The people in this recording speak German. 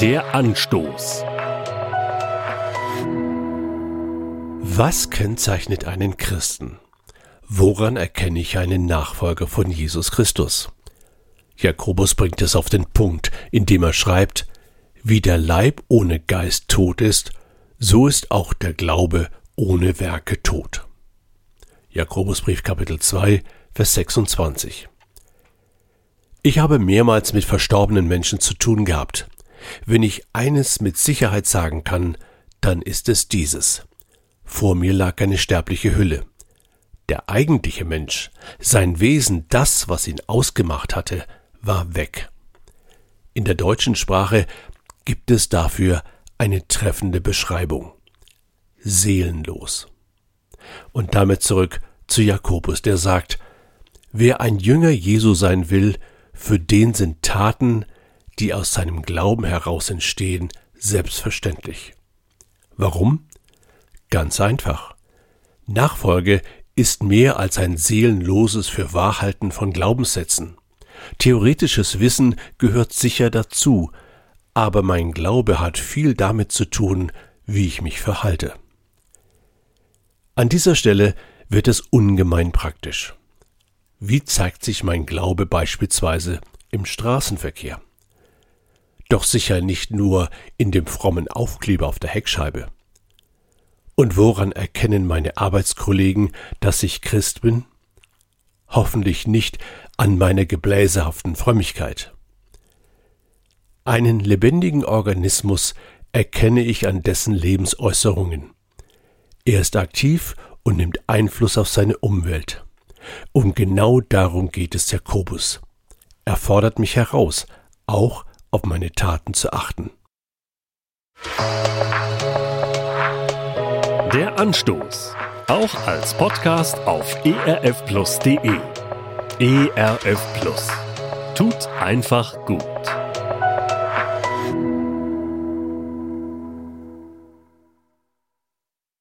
Der Anstoß. Was kennzeichnet einen Christen? Woran erkenne ich einen Nachfolger von Jesus Christus? Jakobus bringt es auf den Punkt, indem er schreibt, wie der Leib ohne Geist tot ist, so ist auch der Glaube ohne Werke tot. Jakobusbrief Kapitel 2, Vers 26. Ich habe mehrmals mit verstorbenen Menschen zu tun gehabt. Wenn ich eines mit Sicherheit sagen kann, dann ist es dieses. Vor mir lag eine sterbliche Hülle. Der eigentliche Mensch, sein Wesen, das, was ihn ausgemacht hatte, war weg. In der deutschen Sprache gibt es dafür eine treffende Beschreibung. Seelenlos. Und damit zurück zu Jakobus, der sagt, wer ein Jünger Jesu sein will, für den sind Taten, die aus seinem Glauben heraus entstehen, selbstverständlich. Warum? Ganz einfach. Nachfolge ist mehr als ein seelenloses Fürwahrhalten von Glaubenssätzen. Theoretisches Wissen gehört sicher dazu, aber mein Glaube hat viel damit zu tun, wie ich mich verhalte. An dieser Stelle wird es ungemein praktisch. Wie zeigt sich mein Glaube beispielsweise im Straßenverkehr? Doch sicher nicht nur in dem frommen Aufkleber auf der Heckscheibe. Und woran erkennen meine Arbeitskollegen, dass ich Christ bin? Hoffentlich nicht an meiner gebläsehaften Frömmigkeit. Einen lebendigen Organismus erkenne ich an dessen Lebensäußerungen. Er ist aktiv und nimmt Einfluss auf seine Umwelt. Und genau darum geht es Jakobus. Er fordert mich heraus, auch auf meine Taten zu achten. Der Anstoß. Auch als Podcast auf erfplus.de. ERF Plus. Tut einfach gut.